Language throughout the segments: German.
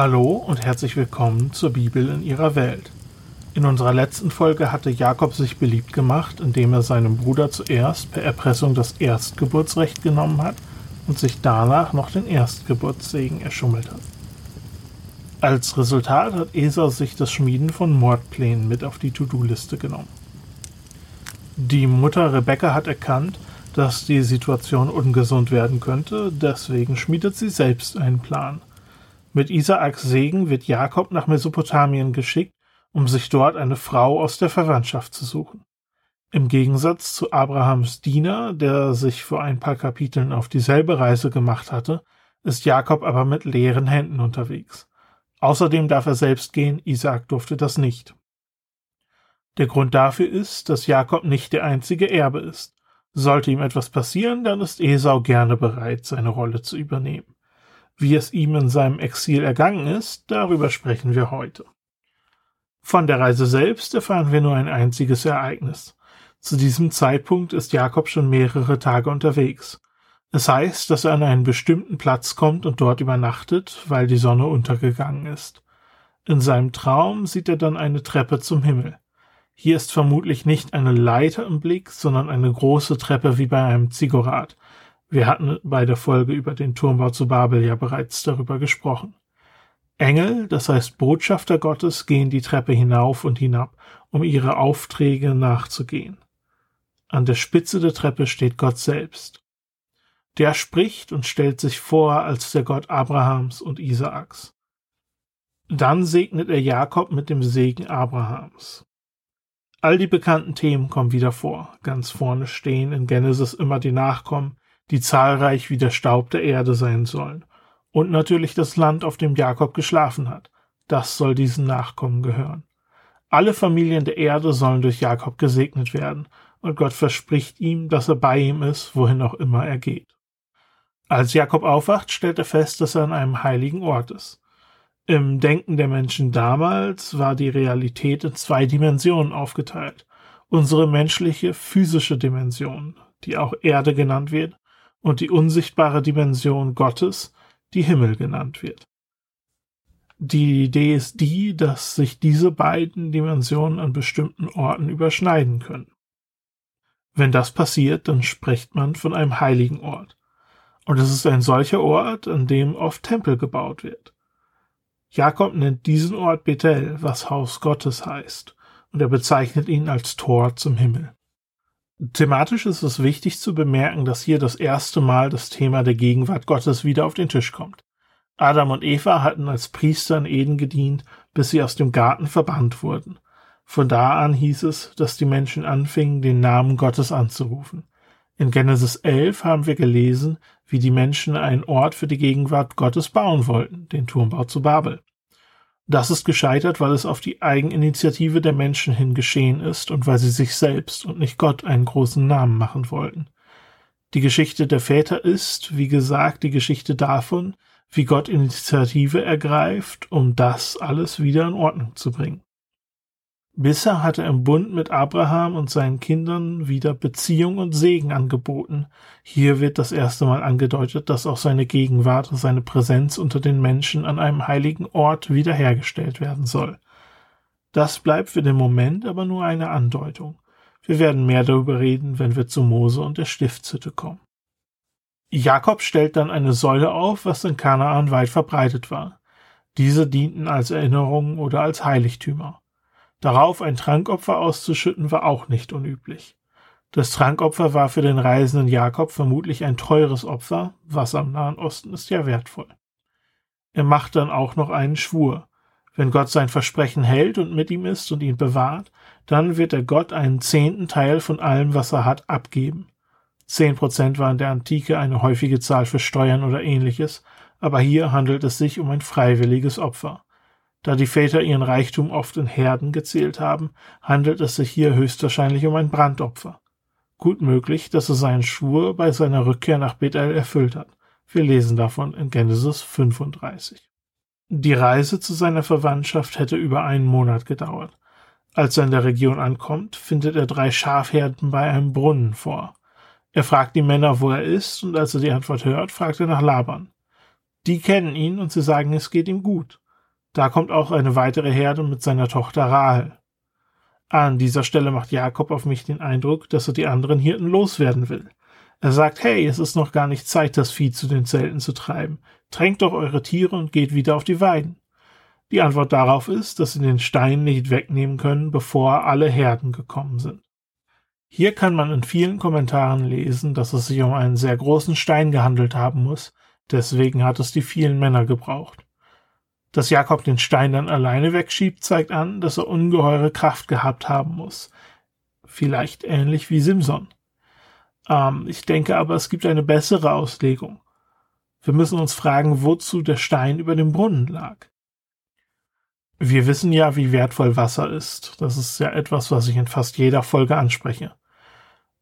Hallo und herzlich willkommen zur Bibel in ihrer Welt. In unserer letzten Folge hatte Jakob sich beliebt gemacht, indem er seinem Bruder zuerst per Erpressung das Erstgeburtsrecht genommen hat und sich danach noch den Erstgeburtssegen erschummelt hat. Als Resultat hat Esau sich das Schmieden von Mordplänen mit auf die To-Do-Liste genommen. Die Mutter Rebecca hat erkannt, dass die Situation ungesund werden könnte, deswegen schmiedet sie selbst einen Plan. Mit Isaaks Segen wird Jakob nach Mesopotamien geschickt, um sich dort eine Frau aus der Verwandtschaft zu suchen. Im Gegensatz zu Abrahams Diener, der sich vor ein paar Kapiteln auf dieselbe Reise gemacht hatte, ist Jakob aber mit leeren Händen unterwegs. Außerdem darf er selbst gehen, Isaak durfte das nicht. Der Grund dafür ist, dass Jakob nicht der einzige Erbe ist. Sollte ihm etwas passieren, dann ist Esau gerne bereit, seine Rolle zu übernehmen. Wie es ihm in seinem Exil ergangen ist, darüber sprechen wir heute. Von der Reise selbst erfahren wir nur ein einziges Ereignis. Zu diesem Zeitpunkt ist Jakob schon mehrere Tage unterwegs. Es heißt, dass er an einen bestimmten Platz kommt und dort übernachtet, weil die Sonne untergegangen ist. In seinem Traum sieht er dann eine Treppe zum Himmel. Hier ist vermutlich nicht eine Leiter im Blick, sondern eine große Treppe wie bei einem Ziggurat, wir hatten bei der Folge über den Turmbau zu Babel ja bereits darüber gesprochen. Engel, das heißt Botschafter Gottes, gehen die Treppe hinauf und hinab, um ihre Aufträge nachzugehen. An der Spitze der Treppe steht Gott selbst. Der spricht und stellt sich vor als der Gott Abrahams und Isaaks. Dann segnet er Jakob mit dem Segen Abrahams. All die bekannten Themen kommen wieder vor. Ganz vorne stehen in Genesis immer die Nachkommen, die zahlreich wie der Staub der Erde sein sollen, und natürlich das Land, auf dem Jakob geschlafen hat. Das soll diesen Nachkommen gehören. Alle Familien der Erde sollen durch Jakob gesegnet werden, und Gott verspricht ihm, dass er bei ihm ist, wohin auch immer er geht. Als Jakob aufwacht, stellt er fest, dass er an einem heiligen Ort ist. Im Denken der Menschen damals war die Realität in zwei Dimensionen aufgeteilt. Unsere menschliche physische Dimension, die auch Erde genannt wird, und die unsichtbare Dimension Gottes, die Himmel genannt wird. Die Idee ist die, dass sich diese beiden Dimensionen an bestimmten Orten überschneiden können. Wenn das passiert, dann spricht man von einem heiligen Ort. Und es ist ein solcher Ort, an dem oft Tempel gebaut wird. Jakob nennt diesen Ort Bethel, was Haus Gottes heißt, und er bezeichnet ihn als Tor zum Himmel. Thematisch ist es wichtig zu bemerken, dass hier das erste Mal das Thema der Gegenwart Gottes wieder auf den Tisch kommt. Adam und Eva hatten als Priester in Eden gedient, bis sie aus dem Garten verbannt wurden. Von da an hieß es, dass die Menschen anfingen, den Namen Gottes anzurufen. In Genesis 11 haben wir gelesen, wie die Menschen einen Ort für die Gegenwart Gottes bauen wollten, den Turmbau zu Babel. Das ist gescheitert, weil es auf die Eigeninitiative der Menschen hin geschehen ist und weil sie sich selbst und nicht Gott einen großen Namen machen wollten. Die Geschichte der Väter ist, wie gesagt, die Geschichte davon, wie Gott Initiative ergreift, um das alles wieder in Ordnung zu bringen. Bisher hat er im Bund mit Abraham und seinen Kindern wieder Beziehung und Segen angeboten. Hier wird das erste Mal angedeutet, dass auch seine Gegenwart, seine Präsenz unter den Menschen an einem heiligen Ort wiederhergestellt werden soll. Das bleibt für den Moment aber nur eine Andeutung. Wir werden mehr darüber reden, wenn wir zu Mose und der Stiftshütte kommen. Jakob stellt dann eine Säule auf, was in Kanaan weit verbreitet war. Diese dienten als Erinnerungen oder als Heiligtümer. Darauf ein Trankopfer auszuschütten war auch nicht unüblich. Das Trankopfer war für den reisenden Jakob vermutlich ein teures Opfer, was am Nahen Osten ist ja wertvoll. Er macht dann auch noch einen Schwur. Wenn Gott sein Versprechen hält und mit ihm ist und ihn bewahrt, dann wird er Gott einen zehnten Teil von allem, was er hat, abgeben. Zehn Prozent war in der Antike eine häufige Zahl für Steuern oder ähnliches, aber hier handelt es sich um ein freiwilliges Opfer. Da die Väter ihren Reichtum oft in Herden gezählt haben, handelt es sich hier höchstwahrscheinlich um ein Brandopfer. Gut möglich, dass er seinen Schwur bei seiner Rückkehr nach Bethel erfüllt hat. Wir lesen davon in Genesis 35. Die Reise zu seiner Verwandtschaft hätte über einen Monat gedauert. Als er in der Region ankommt, findet er drei Schafherden bei einem Brunnen vor. Er fragt die Männer, wo er ist, und als er die Antwort hört, fragt er nach Laban. Die kennen ihn und sie sagen, es geht ihm gut. Da kommt auch eine weitere Herde mit seiner Tochter Rahel. An dieser Stelle macht Jakob auf mich den Eindruck, dass er die anderen Hirten loswerden will. Er sagt, hey, es ist noch gar nicht Zeit, das Vieh zu den Zelten zu treiben. Tränkt doch eure Tiere und geht wieder auf die Weiden. Die Antwort darauf ist, dass sie den Stein nicht wegnehmen können, bevor alle Herden gekommen sind. Hier kann man in vielen Kommentaren lesen, dass es sich um einen sehr großen Stein gehandelt haben muss, deswegen hat es die vielen Männer gebraucht. Dass Jakob den Stein dann alleine wegschiebt, zeigt an, dass er ungeheure Kraft gehabt haben muss. Vielleicht ähnlich wie Simson. Ähm, ich denke aber, es gibt eine bessere Auslegung. Wir müssen uns fragen, wozu der Stein über dem Brunnen lag. Wir wissen ja, wie wertvoll Wasser ist. Das ist ja etwas, was ich in fast jeder Folge anspreche.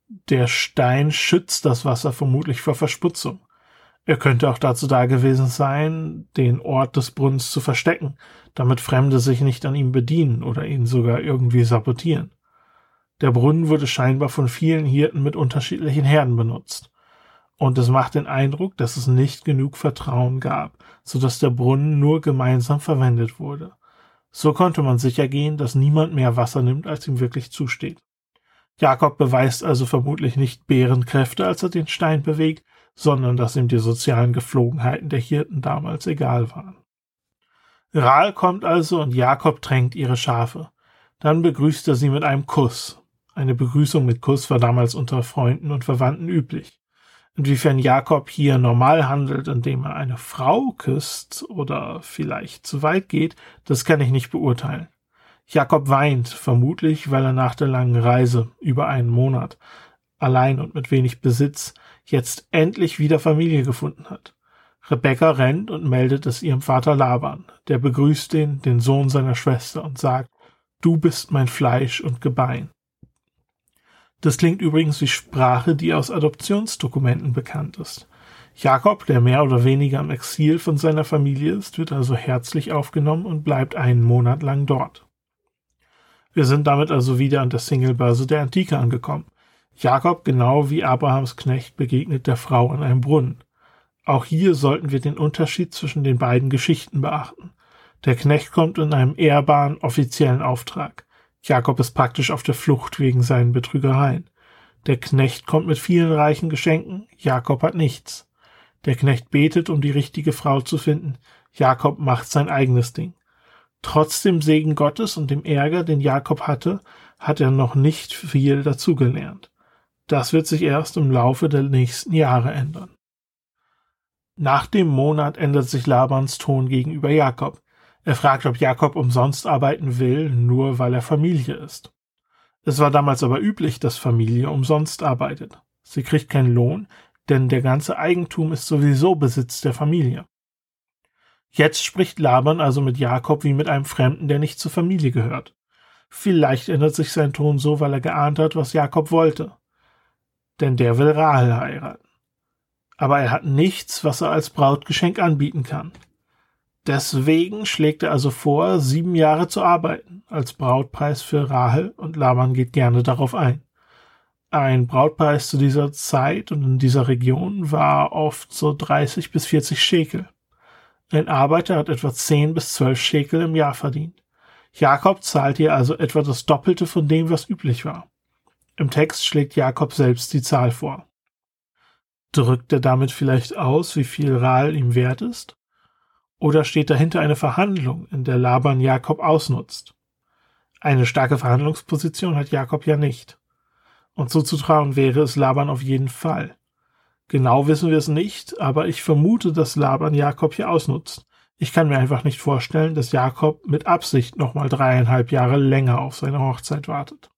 Der Stein schützt das Wasser vermutlich vor Verschmutzung. Er könnte auch dazu da gewesen sein, den Ort des Brunnens zu verstecken, damit Fremde sich nicht an ihm bedienen oder ihn sogar irgendwie sabotieren. Der Brunnen wurde scheinbar von vielen Hirten mit unterschiedlichen Herden benutzt. Und es macht den Eindruck, dass es nicht genug Vertrauen gab, so dass der Brunnen nur gemeinsam verwendet wurde. So konnte man sicher gehen, dass niemand mehr Wasser nimmt, als ihm wirklich zusteht. Jakob beweist also vermutlich nicht Bärenkräfte, als er den Stein bewegt, sondern dass ihm die sozialen Geflogenheiten der Hirten damals egal waren. Rahl kommt also und Jakob tränkt ihre Schafe. Dann begrüßt er sie mit einem Kuss. Eine Begrüßung mit Kuss war damals unter Freunden und Verwandten üblich. Inwiefern Jakob hier normal handelt, indem er eine Frau küsst oder vielleicht zu weit geht, das kann ich nicht beurteilen. Jakob weint, vermutlich, weil er nach der langen Reise über einen Monat allein und mit wenig Besitz jetzt endlich wieder Familie gefunden hat. Rebecca rennt und meldet es ihrem Vater Laban, der begrüßt den, den Sohn seiner Schwester und sagt, du bist mein Fleisch und Gebein. Das klingt übrigens wie Sprache, die aus Adoptionsdokumenten bekannt ist. Jakob, der mehr oder weniger im Exil von seiner Familie ist, wird also herzlich aufgenommen und bleibt einen Monat lang dort. Wir sind damit also wieder an der Singlebörse der Antike angekommen. Jakob, genau wie Abrahams Knecht, begegnet der Frau an einem Brunnen. Auch hier sollten wir den Unterschied zwischen den beiden Geschichten beachten. Der Knecht kommt in einem ehrbaren, offiziellen Auftrag. Jakob ist praktisch auf der Flucht wegen seinen Betrügereien. Der Knecht kommt mit vielen reichen Geschenken, Jakob hat nichts. Der Knecht betet, um die richtige Frau zu finden, Jakob macht sein eigenes Ding. Trotz dem Segen Gottes und dem Ärger, den Jakob hatte, hat er noch nicht viel dazugelernt. Das wird sich erst im Laufe der nächsten Jahre ändern. Nach dem Monat ändert sich Labans Ton gegenüber Jakob. Er fragt, ob Jakob umsonst arbeiten will, nur weil er Familie ist. Es war damals aber üblich, dass Familie umsonst arbeitet. Sie kriegt keinen Lohn, denn der ganze Eigentum ist sowieso Besitz der Familie. Jetzt spricht Laban also mit Jakob wie mit einem Fremden, der nicht zur Familie gehört. Vielleicht ändert sich sein Ton so, weil er geahnt hat, was Jakob wollte denn der will Rahel heiraten. Aber er hat nichts, was er als Brautgeschenk anbieten kann. Deswegen schlägt er also vor, sieben Jahre zu arbeiten als Brautpreis für Rahel und Laban geht gerne darauf ein. Ein Brautpreis zu dieser Zeit und in dieser Region war oft so 30 bis 40 Schekel. Ein Arbeiter hat etwa 10 bis 12 Schekel im Jahr verdient. Jakob zahlt ihr also etwa das Doppelte von dem, was üblich war. Im Text schlägt Jakob selbst die Zahl vor. Drückt er damit vielleicht aus, wie viel Rahl ihm wert ist? Oder steht dahinter eine Verhandlung, in der Laban Jakob ausnutzt? Eine starke Verhandlungsposition hat Jakob ja nicht. Und zuzutrauen wäre es Laban auf jeden Fall. Genau wissen wir es nicht, aber ich vermute, dass Laban Jakob hier ausnutzt. Ich kann mir einfach nicht vorstellen, dass Jakob mit Absicht nochmal dreieinhalb Jahre länger auf seine Hochzeit wartet.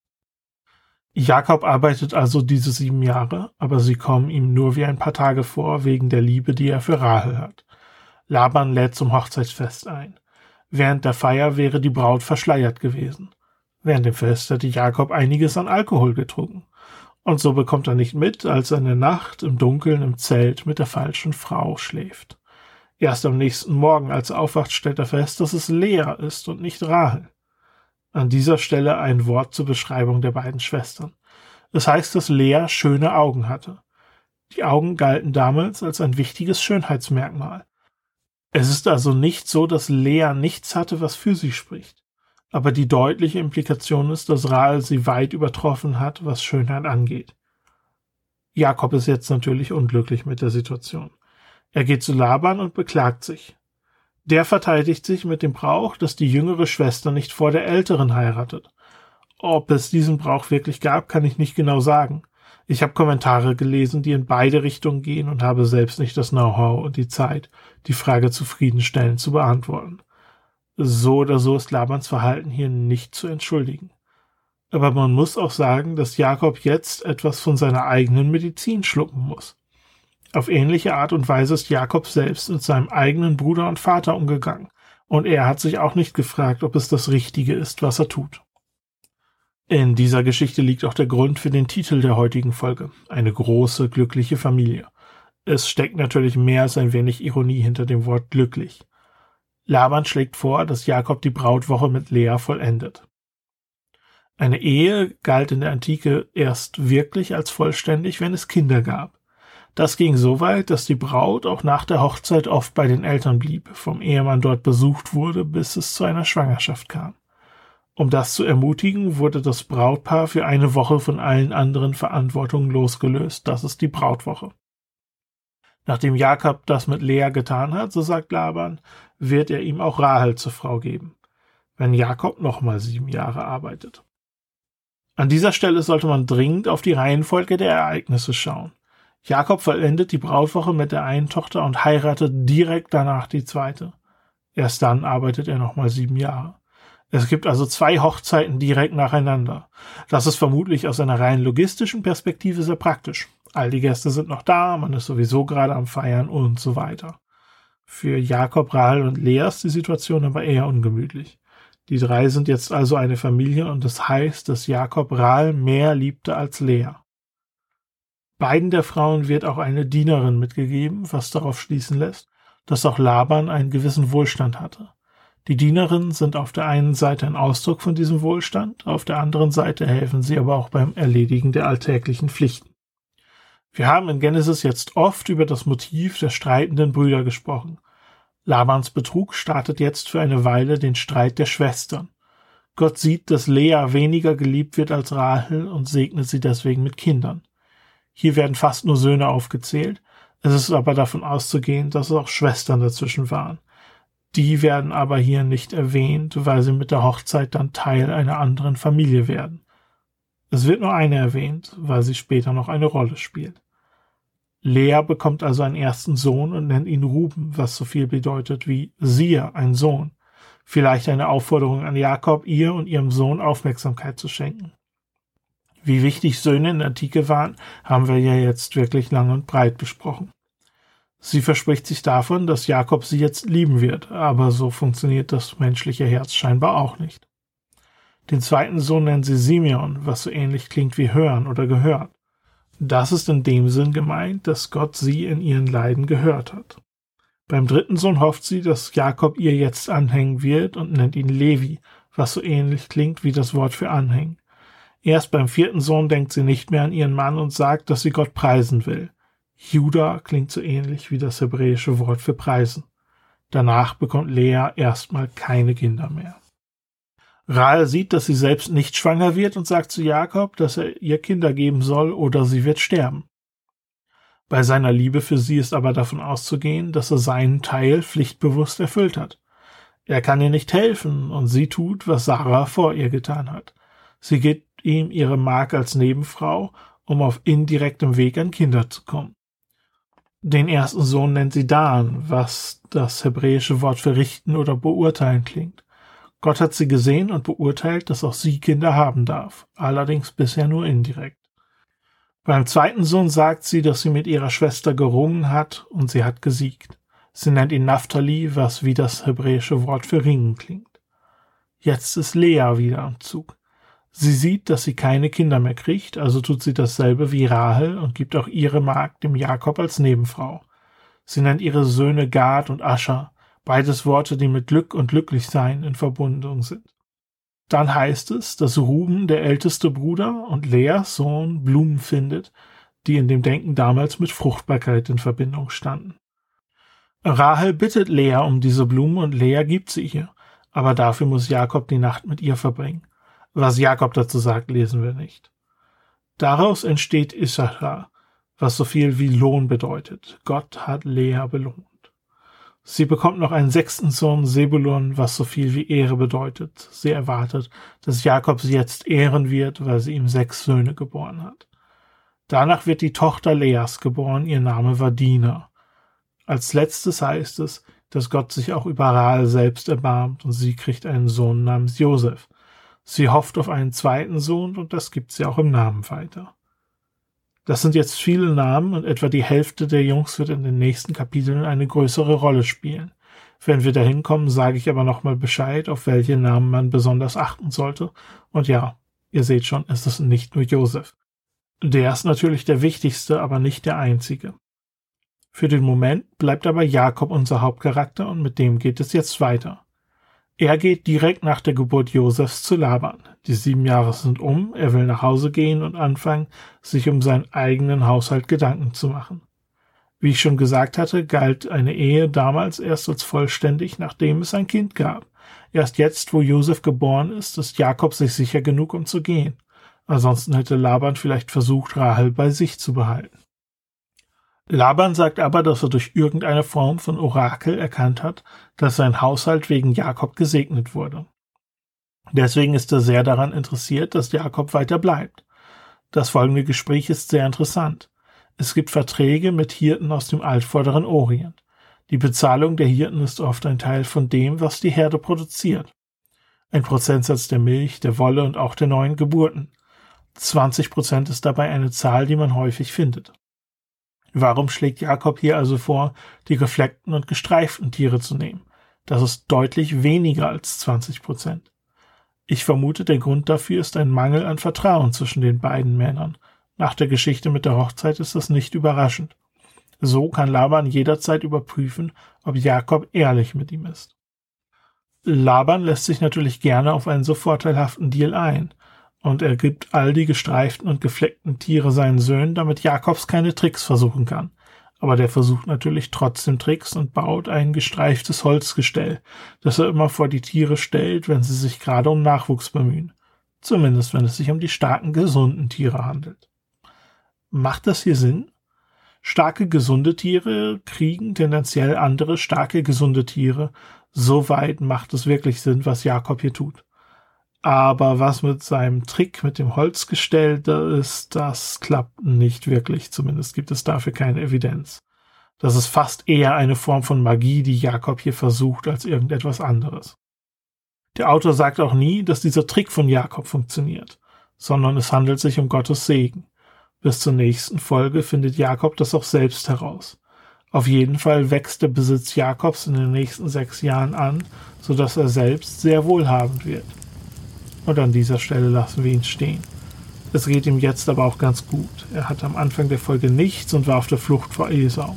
Jakob arbeitet also diese sieben Jahre, aber sie kommen ihm nur wie ein paar Tage vor wegen der Liebe, die er für Rahel hat. Laban lädt zum Hochzeitsfest ein. Während der Feier wäre die Braut verschleiert gewesen. Während dem Fest hätte Jakob einiges an Alkohol getrunken. Und so bekommt er nicht mit, als er in der Nacht im Dunkeln im Zelt mit der falschen Frau schläft. Erst am nächsten Morgen, als er aufwacht, stellt er fest, dass es Lea ist und nicht Rahel. An dieser Stelle ein Wort zur Beschreibung der beiden Schwestern. Es heißt, dass Lea schöne Augen hatte. Die Augen galten damals als ein wichtiges Schönheitsmerkmal. Es ist also nicht so, dass Lea nichts hatte, was für sie spricht. Aber die deutliche Implikation ist, dass Rahel sie weit übertroffen hat, was Schönheit angeht. Jakob ist jetzt natürlich unglücklich mit der Situation. Er geht zu Laban und beklagt sich. Der verteidigt sich mit dem Brauch, dass die jüngere Schwester nicht vor der älteren heiratet. Ob es diesen Brauch wirklich gab, kann ich nicht genau sagen. Ich habe Kommentare gelesen, die in beide Richtungen gehen und habe selbst nicht das Know-how und die Zeit, die Frage zufriedenstellend zu beantworten. So oder so ist Labans Verhalten hier nicht zu entschuldigen. Aber man muss auch sagen, dass Jakob jetzt etwas von seiner eigenen Medizin schlucken muss. Auf ähnliche Art und Weise ist Jakob selbst mit seinem eigenen Bruder und Vater umgegangen, und er hat sich auch nicht gefragt, ob es das Richtige ist, was er tut. In dieser Geschichte liegt auch der Grund für den Titel der heutigen Folge, eine große, glückliche Familie. Es steckt natürlich mehr als ein wenig Ironie hinter dem Wort glücklich. Laban schlägt vor, dass Jakob die Brautwoche mit Lea vollendet. Eine Ehe galt in der Antike erst wirklich als vollständig, wenn es Kinder gab. Das ging so weit, dass die Braut auch nach der Hochzeit oft bei den Eltern blieb, vom Ehemann dort besucht wurde, bis es zu einer Schwangerschaft kam. Um das zu ermutigen, wurde das Brautpaar für eine Woche von allen anderen Verantwortungen losgelöst. Das ist die Brautwoche. Nachdem Jakob das mit Lea getan hat, so sagt Laban, wird er ihm auch Rahel zur Frau geben, wenn Jakob nochmal sieben Jahre arbeitet. An dieser Stelle sollte man dringend auf die Reihenfolge der Ereignisse schauen. Jakob vollendet die Brautwoche mit der einen Tochter und heiratet direkt danach die zweite. Erst dann arbeitet er nochmal sieben Jahre. Es gibt also zwei Hochzeiten direkt nacheinander. Das ist vermutlich aus einer rein logistischen Perspektive sehr praktisch. All die Gäste sind noch da, man ist sowieso gerade am Feiern und so weiter. Für Jakob, Rahel und Lea ist die Situation aber eher ungemütlich. Die drei sind jetzt also eine Familie und das heißt, dass Jakob Rahel mehr liebte als Lea. Beiden der Frauen wird auch eine Dienerin mitgegeben, was darauf schließen lässt, dass auch Laban einen gewissen Wohlstand hatte. Die Dienerinnen sind auf der einen Seite ein Ausdruck von diesem Wohlstand, auf der anderen Seite helfen sie aber auch beim Erledigen der alltäglichen Pflichten. Wir haben in Genesis jetzt oft über das Motiv der streitenden Brüder gesprochen. Labans Betrug startet jetzt für eine Weile den Streit der Schwestern. Gott sieht, dass Lea weniger geliebt wird als Rahel und segnet sie deswegen mit Kindern. Hier werden fast nur Söhne aufgezählt. Es ist aber davon auszugehen, dass es auch Schwestern dazwischen waren. Die werden aber hier nicht erwähnt, weil sie mit der Hochzeit dann Teil einer anderen Familie werden. Es wird nur eine erwähnt, weil sie später noch eine Rolle spielt. Lea bekommt also einen ersten Sohn und nennt ihn Ruben, was so viel bedeutet wie siehe, ein Sohn. Vielleicht eine Aufforderung an Jakob, ihr und ihrem Sohn Aufmerksamkeit zu schenken. Wie wichtig Söhne in der Antike waren, haben wir ja jetzt wirklich lang und breit besprochen. Sie verspricht sich davon, dass Jakob sie jetzt lieben wird, aber so funktioniert das menschliche Herz scheinbar auch nicht. Den zweiten Sohn nennt sie Simeon, was so ähnlich klingt wie hören oder gehört. Das ist in dem Sinn gemeint, dass Gott sie in ihren Leiden gehört hat. Beim dritten Sohn hofft sie, dass Jakob ihr jetzt anhängen wird und nennt ihn Levi, was so ähnlich klingt wie das Wort für anhängen. Erst beim vierten Sohn denkt sie nicht mehr an ihren Mann und sagt, dass sie Gott preisen will. Judah klingt so ähnlich wie das hebräische Wort für preisen. Danach bekommt Lea erstmal keine Kinder mehr. Rahel sieht, dass sie selbst nicht schwanger wird und sagt zu Jakob, dass er ihr Kinder geben soll oder sie wird sterben. Bei seiner Liebe für sie ist aber davon auszugehen, dass er seinen Teil pflichtbewusst erfüllt hat. Er kann ihr nicht helfen und sie tut, was Sarah vor ihr getan hat. Sie geht ihm ihre Mark als Nebenfrau, um auf indirektem Weg an Kinder zu kommen. Den ersten Sohn nennt sie Dan, was das hebräische Wort für richten oder beurteilen klingt. Gott hat sie gesehen und beurteilt, dass auch sie Kinder haben darf, allerdings bisher nur indirekt. Beim zweiten Sohn sagt sie, dass sie mit ihrer Schwester gerungen hat und sie hat gesiegt. Sie nennt ihn Naphtali, was wie das hebräische Wort für Ringen klingt. Jetzt ist Lea wieder am Zug. Sie sieht, dass sie keine Kinder mehr kriegt, also tut sie dasselbe wie Rahel und gibt auch ihre Magd dem Jakob als Nebenfrau. Sie nennt ihre Söhne Gad und Ascher, beides Worte, die mit Glück und Glücklichsein in Verbindung sind. Dann heißt es, dass Ruben, der älteste Bruder und Leas Sohn, Blumen findet, die in dem Denken damals mit Fruchtbarkeit in Verbindung standen. Rahel bittet Lea um diese Blumen und Lea gibt sie ihr, aber dafür muss Jakob die Nacht mit ihr verbringen. Was Jakob dazu sagt, lesen wir nicht. Daraus entsteht Issachar, was so viel wie Lohn bedeutet. Gott hat Lea belohnt. Sie bekommt noch einen sechsten Sohn, Sebulon, was so viel wie Ehre bedeutet. Sie erwartet, dass Jakob sie jetzt ehren wird, weil sie ihm sechs Söhne geboren hat. Danach wird die Tochter Leas geboren, ihr Name war Dina. Als letztes heißt es, dass Gott sich auch über Rahel selbst erbarmt und sie kriegt einen Sohn namens Josef. Sie hofft auf einen zweiten Sohn und das gibt sie auch im Namen weiter. Das sind jetzt viele Namen und etwa die Hälfte der Jungs wird in den nächsten Kapiteln eine größere Rolle spielen. Wenn wir dahin kommen, sage ich aber nochmal Bescheid, auf welche Namen man besonders achten sollte. Und ja, ihr seht schon, es ist nicht nur Josef. Der ist natürlich der wichtigste, aber nicht der einzige. Für den Moment bleibt aber Jakob unser Hauptcharakter und mit dem geht es jetzt weiter. Er geht direkt nach der Geburt Josefs zu Laban. Die sieben Jahre sind um, er will nach Hause gehen und anfangen, sich um seinen eigenen Haushalt Gedanken zu machen. Wie ich schon gesagt hatte, galt eine Ehe damals erst als vollständig, nachdem es ein Kind gab. Erst jetzt, wo Josef geboren ist, ist Jakob sich sicher genug, um zu gehen. Ansonsten hätte Laban vielleicht versucht, Rahel bei sich zu behalten. Laban sagt aber, dass er durch irgendeine Form von Orakel erkannt hat, dass sein Haushalt wegen Jakob gesegnet wurde. Deswegen ist er sehr daran interessiert, dass Jakob weiter bleibt. Das folgende Gespräch ist sehr interessant. Es gibt Verträge mit Hirten aus dem altvorderen Orient. Die Bezahlung der Hirten ist oft ein Teil von dem, was die Herde produziert. Ein Prozentsatz der Milch, der Wolle und auch der neuen Geburten. 20 Prozent ist dabei eine Zahl, die man häufig findet. Warum schlägt Jakob hier also vor, die gefleckten und gestreiften Tiere zu nehmen? Das ist deutlich weniger als 20 Prozent. Ich vermute, der Grund dafür ist ein Mangel an Vertrauen zwischen den beiden Männern. Nach der Geschichte mit der Hochzeit ist das nicht überraschend. So kann Laban jederzeit überprüfen, ob Jakob ehrlich mit ihm ist. Laban lässt sich natürlich gerne auf einen so vorteilhaften Deal ein und er gibt all die gestreiften und gefleckten Tiere seinen Söhnen, damit Jakobs keine Tricks versuchen kann. Aber der versucht natürlich trotzdem Tricks und baut ein gestreiftes Holzgestell, das er immer vor die Tiere stellt, wenn sie sich gerade um Nachwuchs bemühen. Zumindest wenn es sich um die starken, gesunden Tiere handelt. Macht das hier Sinn? Starke, gesunde Tiere kriegen tendenziell andere starke, gesunde Tiere. Soweit macht es wirklich Sinn, was Jakob hier tut. Aber was mit seinem Trick mit dem Holzgestell da ist, das klappt nicht wirklich. Zumindest gibt es dafür keine Evidenz. Das ist fast eher eine Form von Magie, die Jakob hier versucht, als irgendetwas anderes. Der Autor sagt auch nie, dass dieser Trick von Jakob funktioniert, sondern es handelt sich um Gottes Segen. Bis zur nächsten Folge findet Jakob das auch selbst heraus. Auf jeden Fall wächst der Besitz Jakobs in den nächsten sechs Jahren an, so dass er selbst sehr wohlhabend wird. Und an dieser Stelle lassen wir ihn stehen. Es geht ihm jetzt aber auch ganz gut. Er hatte am Anfang der Folge nichts und war auf der Flucht vor Esau.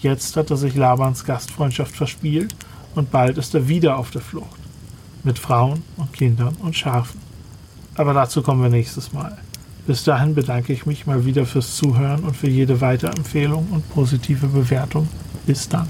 Jetzt hat er sich Labans Gastfreundschaft verspielt und bald ist er wieder auf der Flucht. Mit Frauen und Kindern und Schafen. Aber dazu kommen wir nächstes Mal. Bis dahin bedanke ich mich mal wieder fürs Zuhören und für jede Weiterempfehlung und positive Bewertung. Bis dann.